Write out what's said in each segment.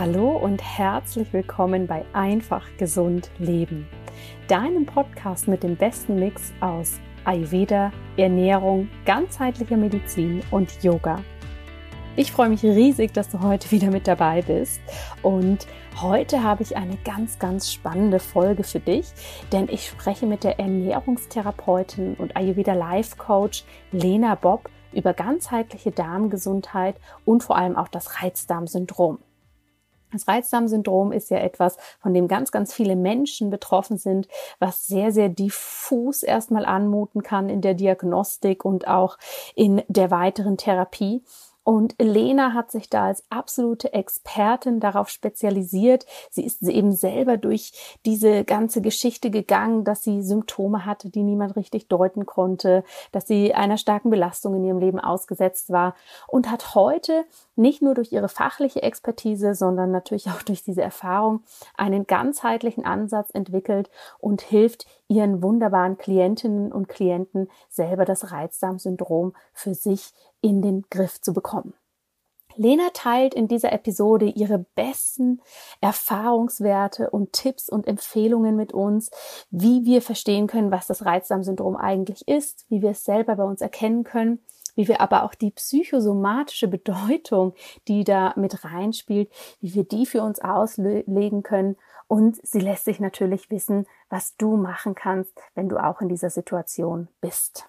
Hallo und herzlich willkommen bei Einfach Gesund Leben, deinem Podcast mit dem besten Mix aus Ayurveda, Ernährung, ganzheitlicher Medizin und Yoga. Ich freue mich riesig, dass du heute wieder mit dabei bist und heute habe ich eine ganz, ganz spannende Folge für dich, denn ich spreche mit der Ernährungstherapeutin und Ayurveda Life Coach Lena Bob über ganzheitliche Darmgesundheit und vor allem auch das Reizdarmsyndrom. Das Reizdarmsyndrom ist ja etwas, von dem ganz, ganz viele Menschen betroffen sind, was sehr, sehr diffus erstmal anmuten kann in der Diagnostik und auch in der weiteren Therapie. Und Lena hat sich da als absolute Expertin darauf spezialisiert. Sie ist eben selber durch diese ganze Geschichte gegangen, dass sie Symptome hatte, die niemand richtig deuten konnte, dass sie einer starken Belastung in ihrem Leben ausgesetzt war und hat heute nicht nur durch ihre fachliche Expertise, sondern natürlich auch durch diese Erfahrung einen ganzheitlichen Ansatz entwickelt und hilft ihren wunderbaren Klientinnen und Klienten selber das Reizdarmsyndrom für sich in den Griff zu bekommen. Lena teilt in dieser Episode ihre besten Erfahrungswerte und Tipps und Empfehlungen mit uns, wie wir verstehen können, was das Reizdarmsyndrom eigentlich ist, wie wir es selber bei uns erkennen können, wie wir aber auch die psychosomatische Bedeutung, die da mit reinspielt, wie wir die für uns auslegen können. Und sie lässt sich natürlich wissen, was du machen kannst, wenn du auch in dieser Situation bist.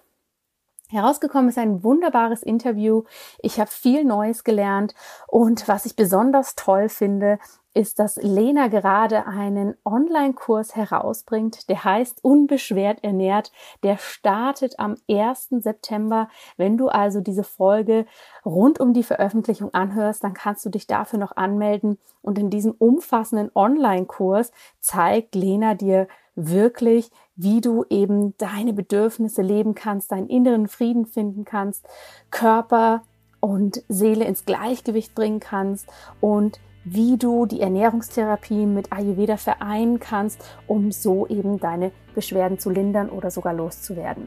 Herausgekommen ist ein wunderbares Interview. Ich habe viel Neues gelernt und was ich besonders toll finde, ist, dass Lena gerade einen Online-Kurs herausbringt, der heißt Unbeschwert ernährt. Der startet am 1. September. Wenn du also diese Folge rund um die Veröffentlichung anhörst, dann kannst du dich dafür noch anmelden. Und in diesem umfassenden Online-Kurs zeigt Lena dir wirklich, wie du eben deine Bedürfnisse leben kannst, deinen inneren Frieden finden kannst, Körper und Seele ins Gleichgewicht bringen kannst und wie du die Ernährungstherapie mit Ayurveda vereinen kannst, um so eben deine Beschwerden zu lindern oder sogar loszuwerden.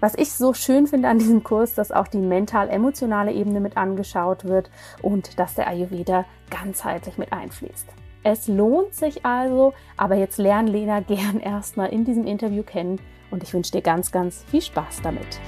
Was ich so schön finde an diesem Kurs, dass auch die mental-emotionale Ebene mit angeschaut wird und dass der Ayurveda ganzheitlich mit einfließt. Es lohnt sich also, aber jetzt lernen Lena gern erstmal in diesem Interview kennen und ich wünsche dir ganz, ganz viel Spaß damit.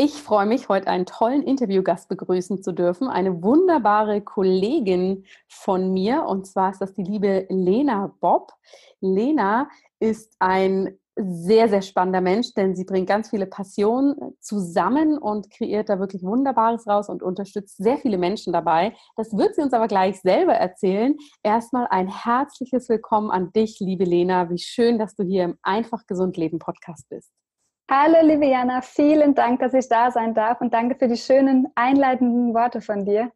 Ich freue mich, heute einen tollen Interviewgast begrüßen zu dürfen. Eine wunderbare Kollegin von mir. Und zwar ist das die liebe Lena Bob. Lena ist ein sehr, sehr spannender Mensch, denn sie bringt ganz viele Passionen zusammen und kreiert da wirklich Wunderbares raus und unterstützt sehr viele Menschen dabei. Das wird sie uns aber gleich selber erzählen. Erstmal ein herzliches Willkommen an dich, liebe Lena. Wie schön, dass du hier im Einfach Gesund Leben Podcast bist. Hallo, liebe Jana. Vielen Dank, dass ich da sein darf und danke für die schönen einleitenden Worte von dir.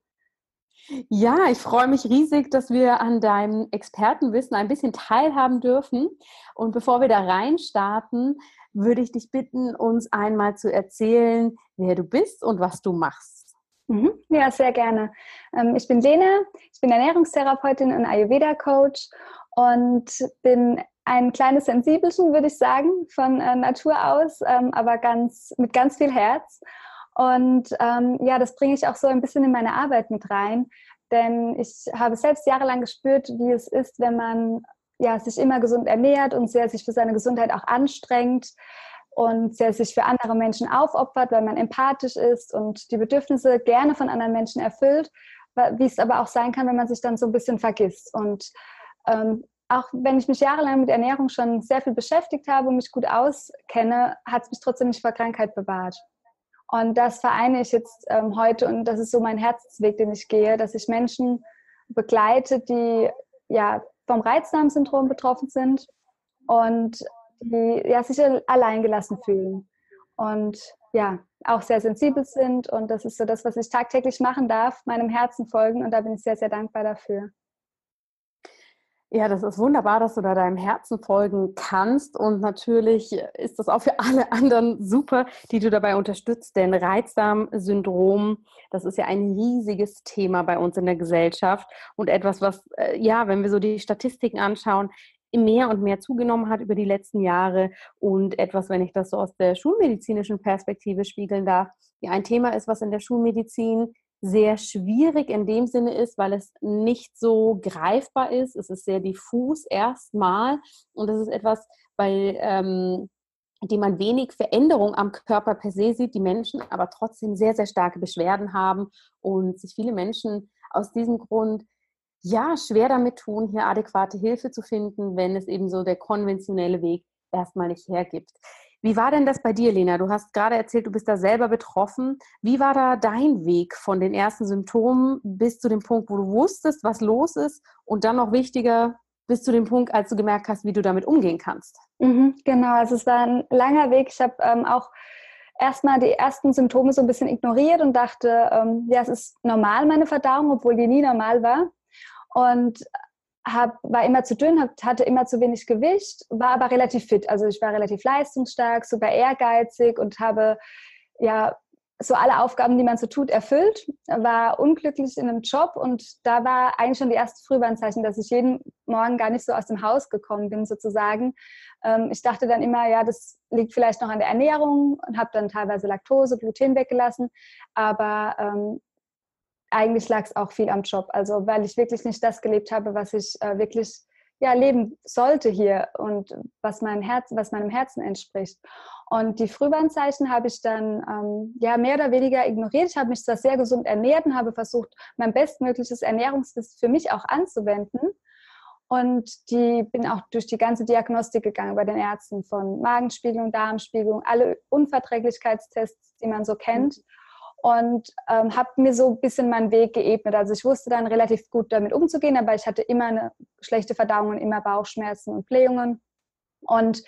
Ja, ich freue mich riesig, dass wir an deinem Expertenwissen ein bisschen teilhaben dürfen. Und bevor wir da reinstarten, würde ich dich bitten, uns einmal zu erzählen, wer du bist und was du machst. Mhm. Ja, sehr gerne. Ähm, ich bin Lena, ich bin Ernährungstherapeutin und Ayurveda-Coach und bin ein kleines Sensibelchen, würde ich sagen, von äh, Natur aus, ähm, aber ganz, mit ganz viel Herz. Und ähm, ja, das bringe ich auch so ein bisschen in meine Arbeit mit rein, denn ich habe selbst jahrelang gespürt, wie es ist, wenn man ja, sich immer gesund ernährt und sehr sich für seine Gesundheit auch anstrengt und sehr sich für andere Menschen aufopfert, weil man empathisch ist und die Bedürfnisse gerne von anderen Menschen erfüllt, wie es aber auch sein kann, wenn man sich dann so ein bisschen vergisst. Und ähm, auch wenn ich mich jahrelang mit Ernährung schon sehr viel beschäftigt habe und mich gut auskenne, hat es mich trotzdem nicht vor Krankheit bewahrt. Und das vereine ich jetzt ähm, heute und das ist so mein Herzensweg, den ich gehe, dass ich Menschen begleite, die ja vom Reizdarmsyndrom betroffen sind und die ja, sich alleingelassen fühlen und ja auch sehr sensibel sind. Und das ist so das, was ich tagtäglich machen darf, meinem Herzen folgen. Und da bin ich sehr, sehr dankbar dafür. Ja, das ist wunderbar, dass du da deinem Herzen folgen kannst. Und natürlich ist das auch für alle anderen super, die du dabei unterstützt. Denn Reizdarmsyndrom, das ist ja ein riesiges Thema bei uns in der Gesellschaft und etwas, was, äh, ja, wenn wir so die Statistiken anschauen, mehr und mehr zugenommen hat über die letzten Jahre und etwas, wenn ich das so aus der schulmedizinischen Perspektive spiegeln darf, ja ein Thema ist, was in der Schulmedizin sehr schwierig in dem Sinne ist, weil es nicht so greifbar ist. Es ist sehr diffus erstmal und es ist etwas, bei ähm, dem man wenig Veränderung am Körper per se sieht, die Menschen aber trotzdem sehr, sehr starke Beschwerden haben und sich viele Menschen aus diesem Grund ja schwer damit tun, hier adäquate Hilfe zu finden, wenn es eben so der konventionelle Weg erstmal nicht hergibt. Wie war denn das bei dir, Lena? Du hast gerade erzählt, du bist da selber betroffen. Wie war da dein Weg von den ersten Symptomen bis zu dem Punkt, wo du wusstest, was los ist und dann noch wichtiger, bis zu dem Punkt, als du gemerkt hast, wie du damit umgehen kannst? Mhm, genau, also es war ein langer Weg. Ich habe ähm, auch erstmal die ersten Symptome so ein bisschen ignoriert und dachte, ähm, ja, es ist normal, meine Verdauung, obwohl die nie normal war. Und hab, war immer zu dünn, hatte immer zu wenig Gewicht, war aber relativ fit. Also ich war relativ leistungsstark, sogar ehrgeizig und habe ja so alle Aufgaben, die man so tut, erfüllt, war unglücklich in einem Job und da war eigentlich schon die erste Frühwarnzeichen, dass ich jeden Morgen gar nicht so aus dem Haus gekommen bin sozusagen. Ähm, ich dachte dann immer, ja, das liegt vielleicht noch an der Ernährung und habe dann teilweise Laktose, Gluten weggelassen, aber ähm, eigentlich lag es auch viel am Job. Also weil ich wirklich nicht das gelebt habe, was ich äh, wirklich ja, leben sollte hier und was meinem, Herz, was meinem Herzen entspricht. Und die Frühwarnzeichen habe ich dann ähm, ja, mehr oder weniger ignoriert. Ich habe mich zwar sehr gesund ernährt und habe versucht, mein bestmögliches Ernährungswissen für mich auch anzuwenden. Und die bin auch durch die ganze Diagnostik gegangen bei den Ärzten von Magenspiegelung, Darmspiegelung, alle Unverträglichkeitstests, die man so kennt. Mhm und ähm, habe mir so ein bisschen meinen Weg geebnet. Also ich wusste dann relativ gut damit umzugehen, aber ich hatte immer eine schlechte Verdauung und immer Bauchschmerzen und Blähungen. Und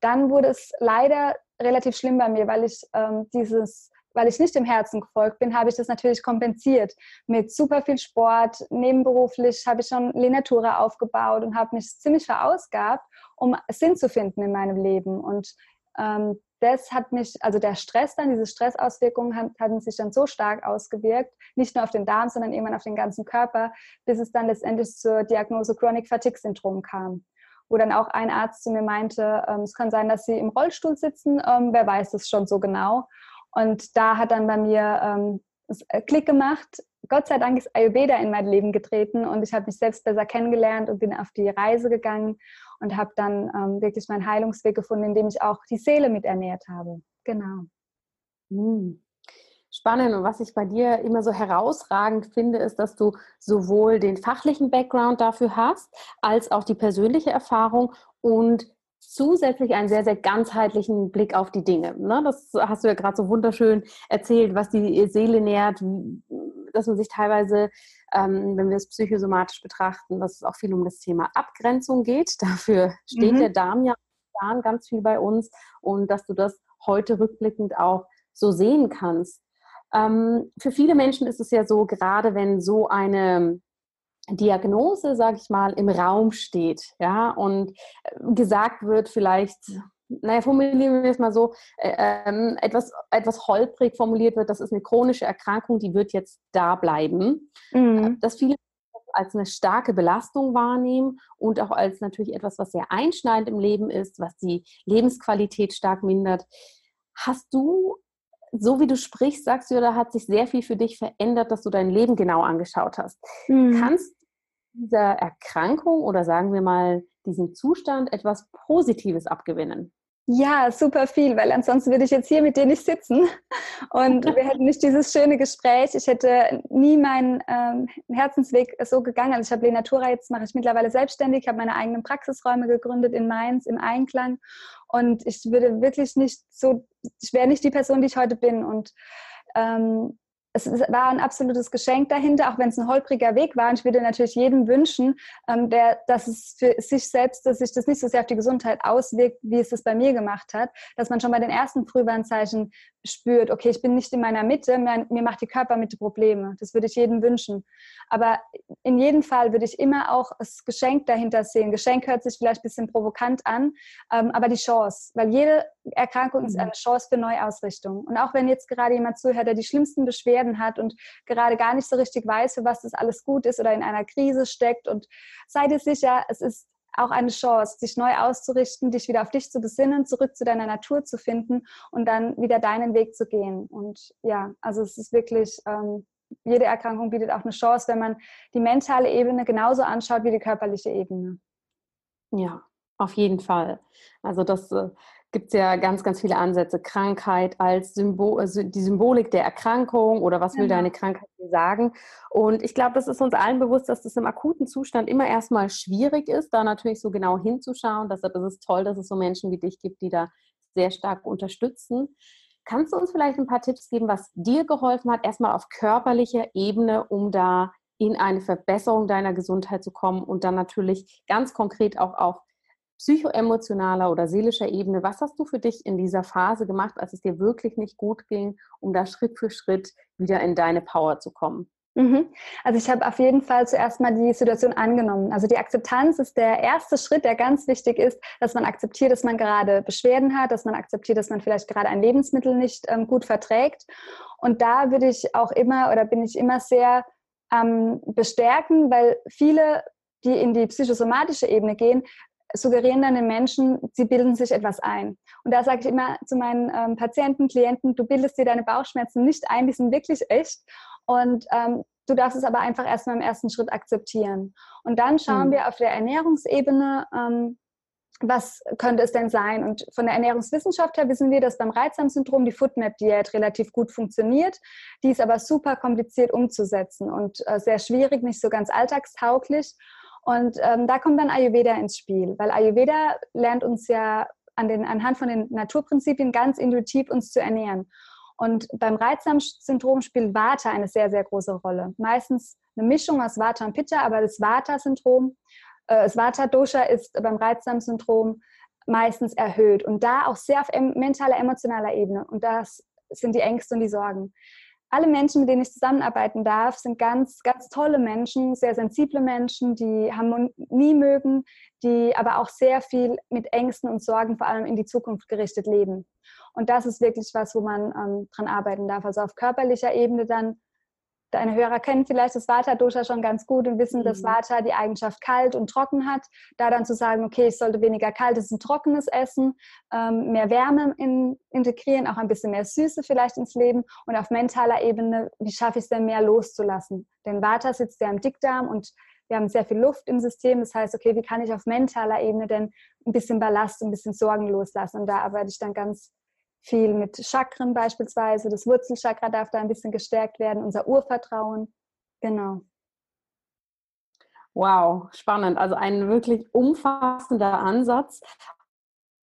dann wurde es leider relativ schlimm bei mir, weil ich ähm, dieses weil ich nicht dem Herzen gefolgt bin, habe ich das natürlich kompensiert mit super viel Sport. Nebenberuflich habe ich schon Lenatura aufgebaut und habe mich ziemlich verausgabt, um Sinn zu finden in meinem Leben. Und ähm, das hat mich, also der Stress dann, diese Stressauswirkungen hat, hatten sich dann so stark ausgewirkt, nicht nur auf den Darm, sondern irgendwann auf den ganzen Körper, bis es dann letztendlich zur Diagnose Chronic Fatigue Syndrom kam. Wo dann auch ein Arzt zu mir meinte, ähm, es kann sein, dass Sie im Rollstuhl sitzen, ähm, wer weiß es schon so genau. Und da hat dann bei mir ähm, äh, Klick gemacht. Gott sei Dank ist Ayurveda in mein Leben getreten und ich habe mich selbst besser kennengelernt und bin auf die Reise gegangen und habe dann ähm, wirklich meinen Heilungsweg gefunden, indem ich auch die Seele mit ernährt habe. Genau. Hm. Spannend und was ich bei dir immer so herausragend finde, ist, dass du sowohl den fachlichen Background dafür hast, als auch die persönliche Erfahrung und zusätzlich einen sehr, sehr ganzheitlichen Blick auf die Dinge. Ne? Das hast du ja gerade so wunderschön erzählt, was die Seele nährt, dass man sich teilweise, ähm, wenn wir es psychosomatisch betrachten, dass es auch viel um das Thema Abgrenzung geht. Dafür steht mhm. der Darm ja ganz viel bei uns und dass du das heute rückblickend auch so sehen kannst. Ähm, für viele Menschen ist es ja so, gerade wenn so eine Diagnose, sage ich mal, im Raum steht, ja, und äh, gesagt wird, vielleicht, naja, formulieren wir es mal so, äh, ähm, etwas, etwas holprig formuliert wird, das ist eine chronische Erkrankung, die wird jetzt da bleiben. Mhm. Dass viele als eine starke Belastung wahrnehmen und auch als natürlich etwas, was sehr einschneidend im Leben ist, was die Lebensqualität stark mindert. Hast du so wie du sprichst, sagst du, da hat sich sehr viel für dich verändert, dass du dein Leben genau angeschaut hast. Mhm. Kannst dieser Erkrankung oder sagen wir mal diesem Zustand etwas Positives abgewinnen? Ja, super viel, weil ansonsten würde ich jetzt hier mit dir nicht sitzen und wir hätten nicht dieses schöne Gespräch. Ich hätte nie meinen ähm, Herzensweg so gegangen. Also ich habe Lenatura, jetzt mache ich mittlerweile selbstständig, habe meine eigenen Praxisräume gegründet in Mainz im Einklang und ich würde wirklich nicht so, ich wäre nicht die Person, die ich heute bin und ähm, es war ein absolutes Geschenk dahinter, auch wenn es ein holpriger Weg war. Und ich würde natürlich jedem wünschen, ähm, der, dass es für sich selbst, dass sich das nicht so sehr auf die Gesundheit auswirkt, wie es das bei mir gemacht hat, dass man schon bei den ersten Frühwarnzeichen spürt, okay, ich bin nicht in meiner Mitte, mir, mir macht die Körpermitte Probleme. Das würde ich jedem wünschen. Aber in jedem Fall würde ich immer auch das Geschenk dahinter sehen. Geschenk hört sich vielleicht ein bisschen provokant an, ähm, aber die Chance, weil jede Erkrankung ist mhm. eine Chance für Neuausrichtung. Und auch wenn jetzt gerade jemand zuhört, der die schlimmsten Beschwerden hat und gerade gar nicht so richtig weiß, für was das alles gut ist oder in einer Krise steckt und seid ihr sicher, es ist auch eine Chance, dich neu auszurichten, dich wieder auf dich zu besinnen, zurück zu deiner Natur zu finden und dann wieder deinen Weg zu gehen. Und ja, also es ist wirklich, ähm, jede Erkrankung bietet auch eine Chance, wenn man die mentale Ebene genauso anschaut wie die körperliche Ebene. Ja, auf jeden Fall. Also das äh, gibt es ja ganz, ganz viele Ansätze. Krankheit als Symbol, also die Symbolik der Erkrankung oder was will genau. deine Krankheit sagen. Und ich glaube, das ist uns allen bewusst, dass das im akuten Zustand immer erstmal schwierig ist, da natürlich so genau hinzuschauen. Deshalb ist es toll, dass es so Menschen wie dich gibt, die da sehr stark unterstützen. Kannst du uns vielleicht ein paar Tipps geben, was dir geholfen hat, erstmal auf körperlicher Ebene, um da in eine Verbesserung deiner Gesundheit zu kommen und dann natürlich ganz konkret auch auf psychoemotionaler oder seelischer Ebene, was hast du für dich in dieser Phase gemacht, als es dir wirklich nicht gut ging, um da Schritt für Schritt wieder in deine Power zu kommen? Mhm. Also ich habe auf jeden Fall zuerst mal die Situation angenommen. Also die Akzeptanz ist der erste Schritt, der ganz wichtig ist, dass man akzeptiert, dass man gerade Beschwerden hat, dass man akzeptiert, dass man vielleicht gerade ein Lebensmittel nicht ähm, gut verträgt. Und da würde ich auch immer oder bin ich immer sehr ähm, bestärken, weil viele die in die psychosomatische Ebene gehen, suggerieren dann den Menschen, sie bilden sich etwas ein. Und da sage ich immer zu meinen ähm, Patienten, Klienten, du bildest dir deine Bauchschmerzen nicht ein, die sind wirklich echt. Und ähm, du darfst es aber einfach erstmal im ersten Schritt akzeptieren. Und dann schauen mhm. wir auf der Ernährungsebene, ähm, was könnte es denn sein? Und von der Ernährungswissenschaft her wissen wir, dass beim Reizdarmsyndrom die Foodmap-Diät relativ gut funktioniert. Die ist aber super kompliziert umzusetzen und äh, sehr schwierig, nicht so ganz alltagstauglich. Und ähm, da kommt dann Ayurveda ins Spiel, weil Ayurveda lernt uns ja an den, anhand von den Naturprinzipien ganz intuitiv uns zu ernähren. Und beim Reizdarmsyndrom spielt Vata eine sehr, sehr große Rolle. Meistens eine Mischung aus Vata und Pitta, aber das Vata-Syndrom, äh, das Vata-Dosha ist beim Reizdarmsyndrom meistens erhöht und da auch sehr auf mentaler, emotionaler Ebene. Und das sind die Ängste und die Sorgen alle Menschen, mit denen ich zusammenarbeiten darf, sind ganz, ganz tolle Menschen, sehr sensible Menschen, die Harmonie mögen, die aber auch sehr viel mit Ängsten und Sorgen vor allem in die Zukunft gerichtet leben. Und das ist wirklich was, wo man ähm, dran arbeiten darf. Also auf körperlicher Ebene dann Deine Hörer kennen vielleicht das Vata-Dosha schon ganz gut und wissen, mhm. dass Vata die Eigenschaft kalt und trocken hat. Da dann zu sagen, okay, ich sollte weniger kaltes und trockenes essen, ähm, mehr Wärme in, integrieren, auch ein bisschen mehr Süße vielleicht ins Leben und auf mentaler Ebene, wie schaffe ich es denn mehr loszulassen? Denn Vata sitzt ja im Dickdarm und wir haben sehr viel Luft im System. Das heißt, okay, wie kann ich auf mentaler Ebene denn ein bisschen Ballast, ein bisschen Sorgen loslassen? Und da arbeite ich dann ganz viel mit Chakren beispielsweise. Das Wurzelchakra darf da ein bisschen gestärkt werden, unser Urvertrauen. Genau. Wow, spannend. Also ein wirklich umfassender Ansatz.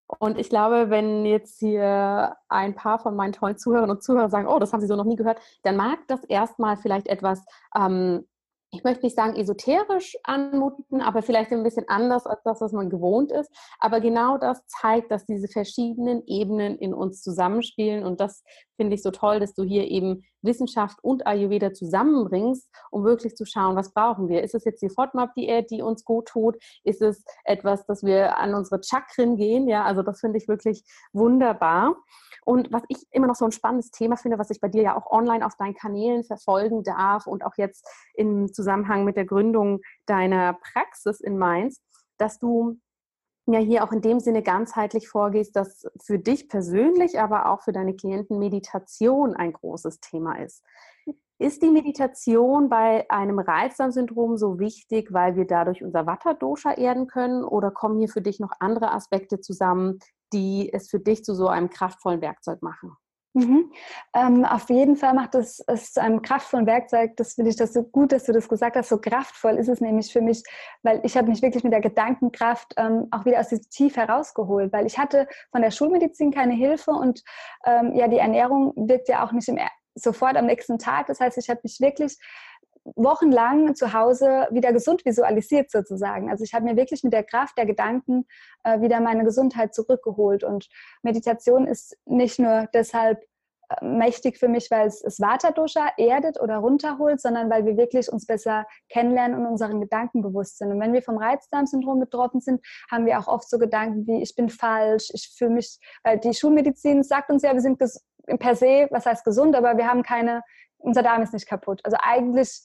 Und ich glaube, wenn jetzt hier ein paar von meinen tollen Zuhörern und Zuhörern sagen, oh, das haben sie so noch nie gehört, dann mag das erstmal vielleicht etwas ähm, ich möchte nicht sagen esoterisch anmuten, aber vielleicht ein bisschen anders als das, was man gewohnt ist. Aber genau das zeigt, dass diese verschiedenen Ebenen in uns zusammenspielen. Und das finde ich so toll, dass du hier eben Wissenschaft und Ayurveda zusammenbringst, um wirklich zu schauen, was brauchen wir. Ist es jetzt die FODMAP-Diät, die uns gut tut? Ist es etwas, dass wir an unsere Chakren gehen? Ja, also das finde ich wirklich wunderbar. Und was ich immer noch so ein spannendes Thema finde, was ich bei dir ja auch online auf deinen Kanälen verfolgen darf und auch jetzt im Zusammenhang mit der Gründung deiner Praxis in Mainz, dass du ja hier auch in dem Sinne ganzheitlich vorgehst, dass für dich persönlich, aber auch für deine Klienten Meditation ein großes Thema ist. Ist die Meditation bei einem Reizdarmsyndrom so wichtig, weil wir dadurch unser Vata-Dosha erden können oder kommen hier für dich noch andere Aspekte zusammen, die es für dich zu so einem kraftvollen Werkzeug machen? Mhm. Ähm, auf jeden Fall macht es, es zu einem kraftvollen Werkzeug. Das finde ich das so gut, dass du das gesagt hast. So kraftvoll ist es nämlich für mich, weil ich habe mich wirklich mit der Gedankenkraft ähm, auch wieder aus diesem Tief herausgeholt, weil ich hatte von der Schulmedizin keine Hilfe und ähm, ja, die Ernährung wirkt ja auch nicht im, sofort am nächsten Tag. Das heißt, ich habe mich wirklich wochenlang zu Hause wieder gesund visualisiert sozusagen. Also ich habe mir wirklich mit der Kraft der Gedanken äh, wieder meine Gesundheit zurückgeholt. Und Meditation ist nicht nur deshalb äh, mächtig für mich, weil es das Vata-Dosha erdet oder runterholt, sondern weil wir wirklich uns besser kennenlernen und unseren Gedanken bewusst sind. Und wenn wir vom Reizdarmsyndrom betroffen sind, haben wir auch oft so Gedanken wie, ich bin falsch, ich fühle mich, weil die Schulmedizin sagt uns ja, wir sind per se, was heißt gesund, aber wir haben keine, unser Darm ist nicht kaputt. Also eigentlich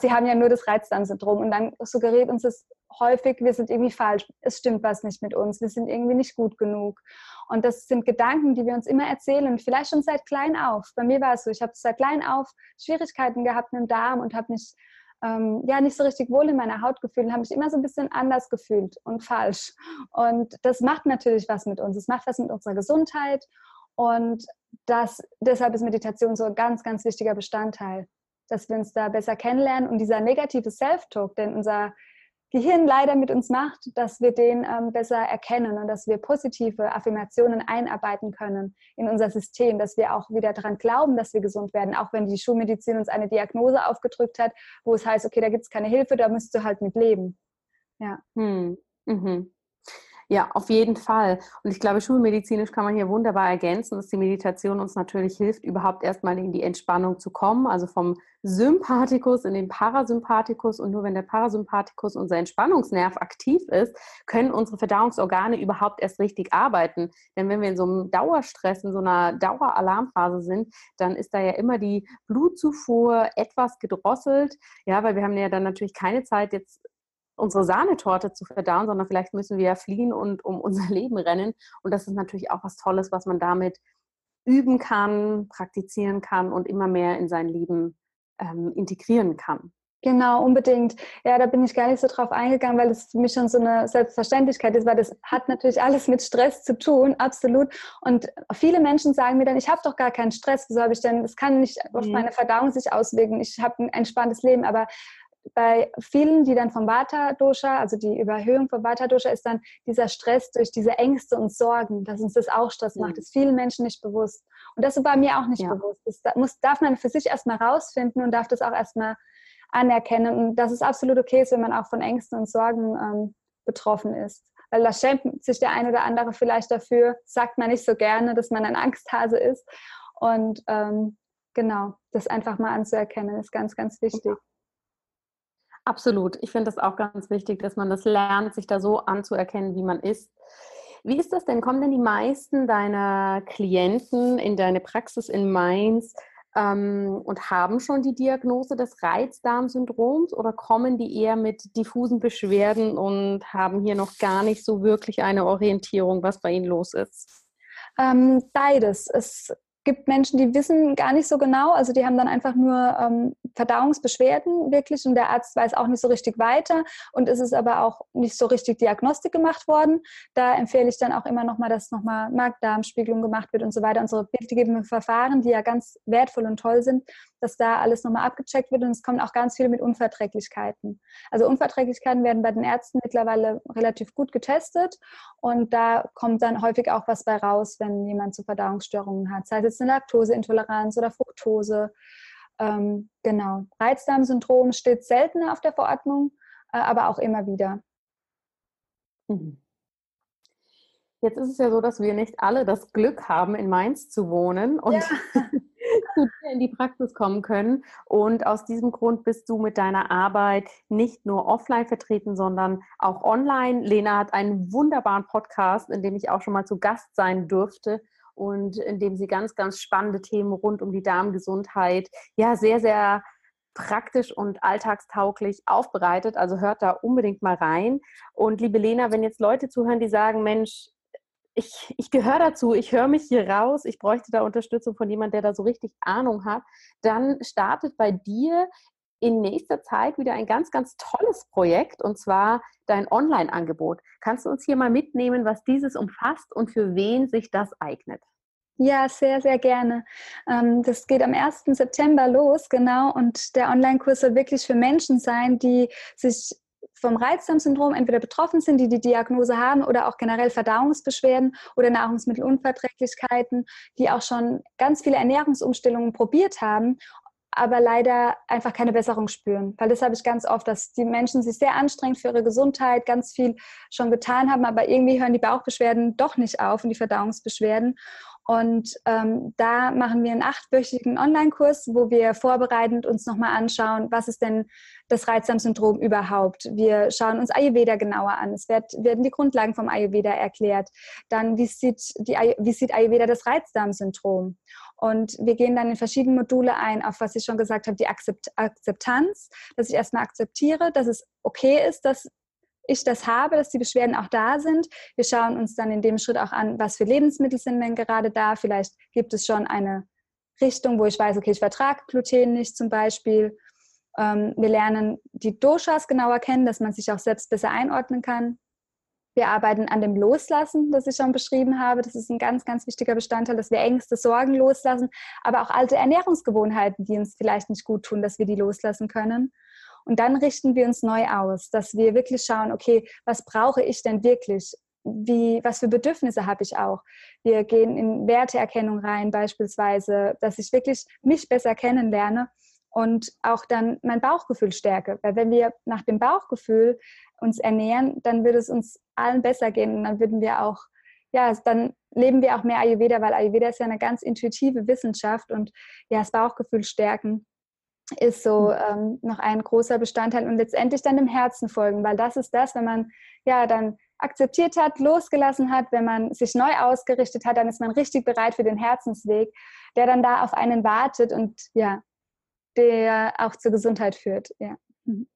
sie haben ja nur das Reizdarmsyndrom und dann suggeriert uns das häufig, wir sind irgendwie falsch, es stimmt was nicht mit uns, wir sind irgendwie nicht gut genug. Und das sind Gedanken, die wir uns immer erzählen, vielleicht schon seit klein auf. Bei mir war es so, ich habe seit klein auf Schwierigkeiten gehabt mit dem Darm und habe mich ähm, ja nicht so richtig wohl in meiner Haut gefühlt und habe mich immer so ein bisschen anders gefühlt und falsch. Und das macht natürlich was mit uns. Es macht was mit unserer Gesundheit und das, deshalb ist Meditation so ein ganz, ganz wichtiger Bestandteil, dass wir uns da besser kennenlernen und dieser negative Self-Talk, den unser Gehirn leider mit uns macht, dass wir den ähm, besser erkennen und dass wir positive Affirmationen einarbeiten können in unser System, dass wir auch wieder daran glauben, dass wir gesund werden, auch wenn die Schulmedizin uns eine Diagnose aufgedrückt hat, wo es heißt, okay, da gibt es keine Hilfe, da müsst du halt mit leben. Ja. Hm. Mhm. Ja, auf jeden Fall. Und ich glaube, schulmedizinisch kann man hier wunderbar ergänzen, dass die Meditation uns natürlich hilft, überhaupt erstmal in die Entspannung zu kommen, also vom Sympathikus in den Parasympathikus. Und nur wenn der Parasympathikus, unser Entspannungsnerv, aktiv ist, können unsere Verdauungsorgane überhaupt erst richtig arbeiten. Denn wenn wir in so einem Dauerstress, in so einer Daueralarmphase sind, dann ist da ja immer die Blutzufuhr etwas gedrosselt. Ja, weil wir haben ja dann natürlich keine Zeit, jetzt unsere Sahnetorte zu verdauen, sondern vielleicht müssen wir ja fliehen und um unser Leben rennen. Und das ist natürlich auch was Tolles, was man damit üben kann, praktizieren kann und immer mehr in sein Leben ähm, integrieren kann. Genau, unbedingt. Ja, da bin ich gar nicht so drauf eingegangen, weil es für mich schon so eine Selbstverständlichkeit ist, weil das hat natürlich alles mit Stress zu tun, absolut. Und viele Menschen sagen mir dann, ich habe doch gar keinen Stress, wieso habe ich denn, das kann nicht auf mhm. meine Verdauung sich auswirken, ich habe ein entspanntes Leben, aber bei vielen, die dann vom Vata-Dosha, also die Überhöhung vom Vata-Dosha, ist dann dieser Stress durch diese Ängste und Sorgen, dass uns das auch Stress macht. Das ist vielen Menschen nicht bewusst. Und das war mir auch nicht ja. bewusst. Das muss, darf man für sich erstmal rausfinden und darf das auch erstmal anerkennen. Und dass es absolut okay ist, wenn man auch von Ängsten und Sorgen ähm, betroffen ist. Weil da schämt sich der eine oder andere vielleicht dafür, sagt man nicht so gerne, dass man ein Angsthase ist. Und ähm, genau, das einfach mal anzuerkennen, ist ganz, ganz wichtig. Absolut. Ich finde das auch ganz wichtig, dass man das lernt, sich da so anzuerkennen, wie man ist. Wie ist das denn? Kommen denn die meisten deiner Klienten in deine Praxis in Mainz ähm, und haben schon die Diagnose des Reizdarmsyndroms oder kommen die eher mit diffusen Beschwerden und haben hier noch gar nicht so wirklich eine Orientierung, was bei ihnen los ist? Ähm, beides. Es gibt Menschen, die wissen gar nicht so genau, also die haben dann einfach nur ähm, Verdauungsbeschwerden wirklich und der Arzt weiß auch nicht so richtig weiter und es ist aber auch nicht so richtig Diagnostik gemacht worden. Da empfehle ich dann auch immer nochmal, dass nochmal Markdarmspiegelung gemacht wird und so weiter. Unsere bildgebenden Verfahren, die ja ganz wertvoll und toll sind, dass da alles nochmal abgecheckt wird und es kommen auch ganz viele mit Unverträglichkeiten. Also Unverträglichkeiten werden bei den Ärzten mittlerweile relativ gut getestet und da kommt dann häufig auch was bei raus, wenn jemand zu Verdauungsstörungen hat, sei es jetzt eine Laktoseintoleranz oder Fructose. Ähm, genau. Reizdarmsyndrom steht seltener auf der Verordnung, äh, aber auch immer wieder. Mhm. Jetzt ist es ja so, dass wir nicht alle das Glück haben, in Mainz zu wohnen und ja. Zu dir in die Praxis kommen können. Und aus diesem Grund bist du mit deiner Arbeit nicht nur offline vertreten, sondern auch online. Lena hat einen wunderbaren Podcast, in dem ich auch schon mal zu Gast sein durfte und in dem sie ganz, ganz spannende Themen rund um die Darmgesundheit, ja, sehr, sehr praktisch und alltagstauglich aufbereitet. Also hört da unbedingt mal rein. Und liebe Lena, wenn jetzt Leute zuhören, die sagen, Mensch, ich, ich gehöre dazu, ich höre mich hier raus, ich bräuchte da Unterstützung von jemandem, der da so richtig Ahnung hat, dann startet bei dir in nächster Zeit wieder ein ganz, ganz tolles Projekt und zwar dein Online-Angebot. Kannst du uns hier mal mitnehmen, was dieses umfasst und für wen sich das eignet? Ja, sehr, sehr gerne. Ähm, das geht am 1. September los, genau. Und der Online-Kurs soll wirklich für Menschen sein, die sich vom Reizdarmsyndrom entweder betroffen sind, die die Diagnose haben oder auch generell Verdauungsbeschwerden oder Nahrungsmittelunverträglichkeiten, die auch schon ganz viele Ernährungsumstellungen probiert haben aber leider einfach keine Besserung spüren. Weil das habe ich ganz oft, dass die Menschen sich sehr anstrengend für ihre Gesundheit, ganz viel schon getan haben, aber irgendwie hören die Bauchbeschwerden doch nicht auf und die Verdauungsbeschwerden. Und ähm, da machen wir einen achtwöchigen Online-Kurs, wo wir vorbereitend uns nochmal anschauen, was ist denn das Reizdarmsyndrom überhaupt. Wir schauen uns Ayurveda genauer an. Es wird, werden die Grundlagen vom Ayurveda erklärt. Dann, wie sieht, die, wie sieht Ayurveda das Reizdarmsyndrom? Und wir gehen dann in verschiedene Module ein, auf was ich schon gesagt habe, die Akzept Akzeptanz, dass ich erstmal akzeptiere, dass es okay ist, dass ich das habe, dass die Beschwerden auch da sind. Wir schauen uns dann in dem Schritt auch an, was für Lebensmittel sind denn gerade da. Vielleicht gibt es schon eine Richtung, wo ich weiß, okay, ich vertrage Gluten nicht zum Beispiel. Ähm, wir lernen die Doshas genauer kennen, dass man sich auch selbst besser einordnen kann. Wir arbeiten an dem Loslassen, das ich schon beschrieben habe. Das ist ein ganz, ganz wichtiger Bestandteil, dass wir Ängste, Sorgen loslassen, aber auch alte Ernährungsgewohnheiten, die uns vielleicht nicht gut tun, dass wir die loslassen können. Und dann richten wir uns neu aus, dass wir wirklich schauen, okay, was brauche ich denn wirklich? Wie, was für Bedürfnisse habe ich auch? Wir gehen in Werteerkennung rein, beispielsweise, dass ich wirklich mich besser kennenlerne und auch dann mein Bauchgefühl stärke. Weil wenn wir nach dem Bauchgefühl uns ernähren, dann wird es uns allen besser gehen und dann würden wir auch, ja, dann leben wir auch mehr Ayurveda, weil Ayurveda ist ja eine ganz intuitive Wissenschaft und ja, das Bauchgefühl stärken ist so mhm. ähm, noch ein großer Bestandteil und letztendlich dann dem Herzen folgen, weil das ist das, wenn man ja dann akzeptiert hat, losgelassen hat, wenn man sich neu ausgerichtet hat, dann ist man richtig bereit für den Herzensweg, der dann da auf einen wartet und ja, der auch zur Gesundheit führt. Ja. Mhm.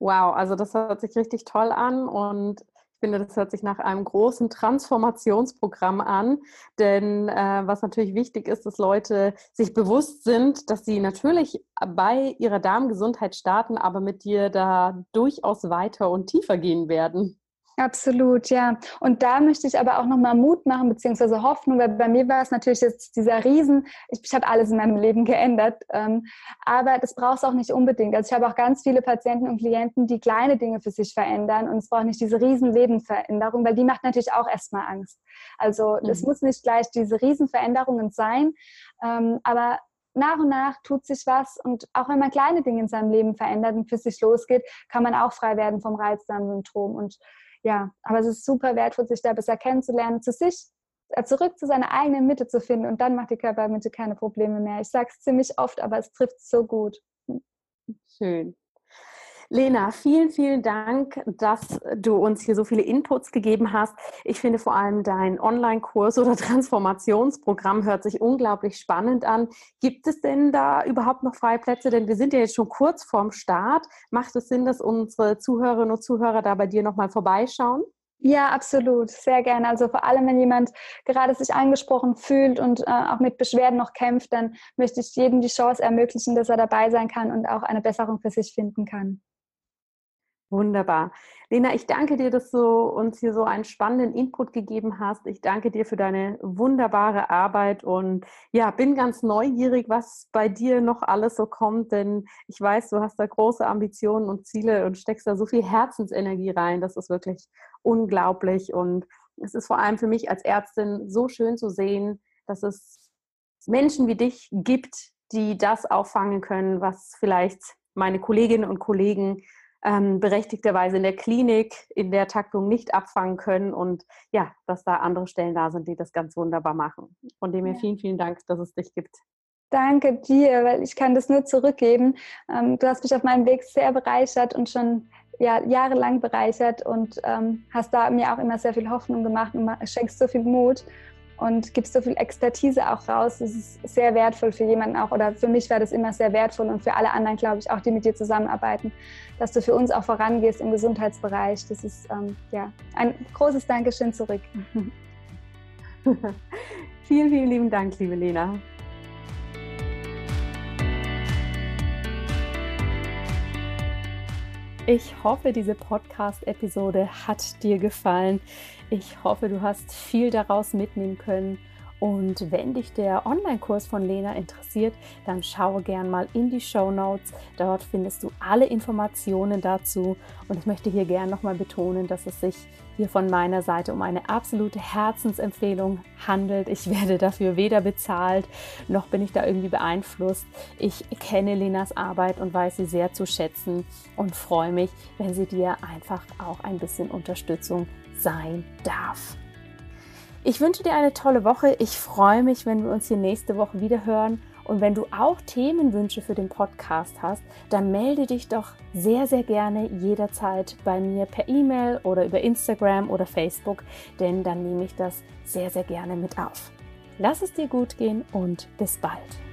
Wow, also das hört sich richtig toll an und ich finde, das hört sich nach einem großen Transformationsprogramm an, denn äh, was natürlich wichtig ist, dass Leute sich bewusst sind, dass sie natürlich bei ihrer Darmgesundheit starten, aber mit dir da durchaus weiter und tiefer gehen werden. Absolut, ja. Und da möchte ich aber auch nochmal Mut machen, beziehungsweise Hoffnung, weil bei mir war es natürlich jetzt dieser Riesen, ich, ich habe alles in meinem Leben geändert, ähm, aber das braucht es auch nicht unbedingt. Also ich habe auch ganz viele Patienten und Klienten, die kleine Dinge für sich verändern und es braucht nicht diese riesen Lebensveränderung, weil die macht natürlich auch erstmal Angst. Also es mhm. muss nicht gleich diese Riesenveränderungen sein, ähm, aber nach und nach tut sich was und auch wenn man kleine Dinge in seinem Leben verändert und für sich losgeht, kann man auch frei werden vom Reizdarmsyndrom und ja, aber es ist super wertvoll, sich da besser kennenzulernen, zu sich äh, zurück zu seiner eigenen Mitte zu finden und dann macht die Körpermitte keine Probleme mehr. Ich sage es ziemlich oft, aber es trifft so gut. Schön. Lena, vielen, vielen Dank, dass du uns hier so viele Inputs gegeben hast. Ich finde vor allem dein Online-Kurs oder Transformationsprogramm hört sich unglaublich spannend an. Gibt es denn da überhaupt noch freie Plätze? Denn wir sind ja jetzt schon kurz vorm Start. Macht es Sinn, dass unsere Zuhörerinnen und Zuhörer da bei dir nochmal vorbeischauen? Ja, absolut, sehr gerne. Also vor allem, wenn jemand gerade sich angesprochen fühlt und äh, auch mit Beschwerden noch kämpft, dann möchte ich jedem die Chance ermöglichen, dass er dabei sein kann und auch eine Besserung für sich finden kann. Wunderbar. Lena, ich danke dir, dass du uns hier so einen spannenden Input gegeben hast. Ich danke dir für deine wunderbare Arbeit und ja, bin ganz neugierig, was bei dir noch alles so kommt, denn ich weiß, du hast da große Ambitionen und Ziele und steckst da so viel Herzensenergie rein. Das ist wirklich unglaublich und es ist vor allem für mich als Ärztin so schön zu sehen, dass es Menschen wie dich gibt, die das auffangen können, was vielleicht meine Kolleginnen und Kollegen ähm, berechtigterweise in der Klinik in der Taktung nicht abfangen können und ja, dass da andere Stellen da sind, die das ganz wunderbar machen. Von dem her ja. vielen, vielen Dank, dass es dich gibt. Danke dir, weil ich kann das nur zurückgeben. Ähm, du hast mich auf meinem Weg sehr bereichert und schon ja, jahrelang bereichert und ähm, hast da mir auch immer sehr viel Hoffnung gemacht und schenkst so viel Mut und gibst so viel Expertise auch raus. Das ist sehr wertvoll für jemanden auch oder für mich war das immer sehr wertvoll und für alle anderen, glaube ich, auch, die mit dir zusammenarbeiten, dass du für uns auch vorangehst im Gesundheitsbereich. Das ist ähm, ja ein großes Dankeschön zurück. vielen, vielen lieben Dank, liebe Lena. Ich hoffe, diese Podcast-Episode hat dir gefallen. Ich hoffe, du hast viel daraus mitnehmen können. Und wenn dich der Online-Kurs von Lena interessiert, dann schaue gern mal in die Show Notes. Dort findest du alle Informationen dazu. Und ich möchte hier gern nochmal betonen, dass es sich hier von meiner Seite um eine absolute Herzensempfehlung handelt. Ich werde dafür weder bezahlt, noch bin ich da irgendwie beeinflusst. Ich kenne Lenas Arbeit und weiß sie sehr zu schätzen und freue mich, wenn sie dir einfach auch ein bisschen Unterstützung sein darf. Ich wünsche dir eine tolle Woche. Ich freue mich, wenn wir uns hier nächste Woche wieder hören. Und wenn du auch Themenwünsche für den Podcast hast, dann melde dich doch sehr, sehr gerne jederzeit bei mir per E-Mail oder über Instagram oder Facebook, denn dann nehme ich das sehr, sehr gerne mit auf. lass es dir gut gehen und bis bald.